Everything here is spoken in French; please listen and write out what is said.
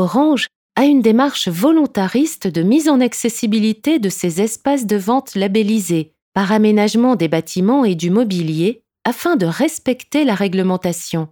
Orange a une démarche volontariste de mise en accessibilité de ces espaces de vente labellisés par aménagement des bâtiments et du mobilier afin de respecter la réglementation.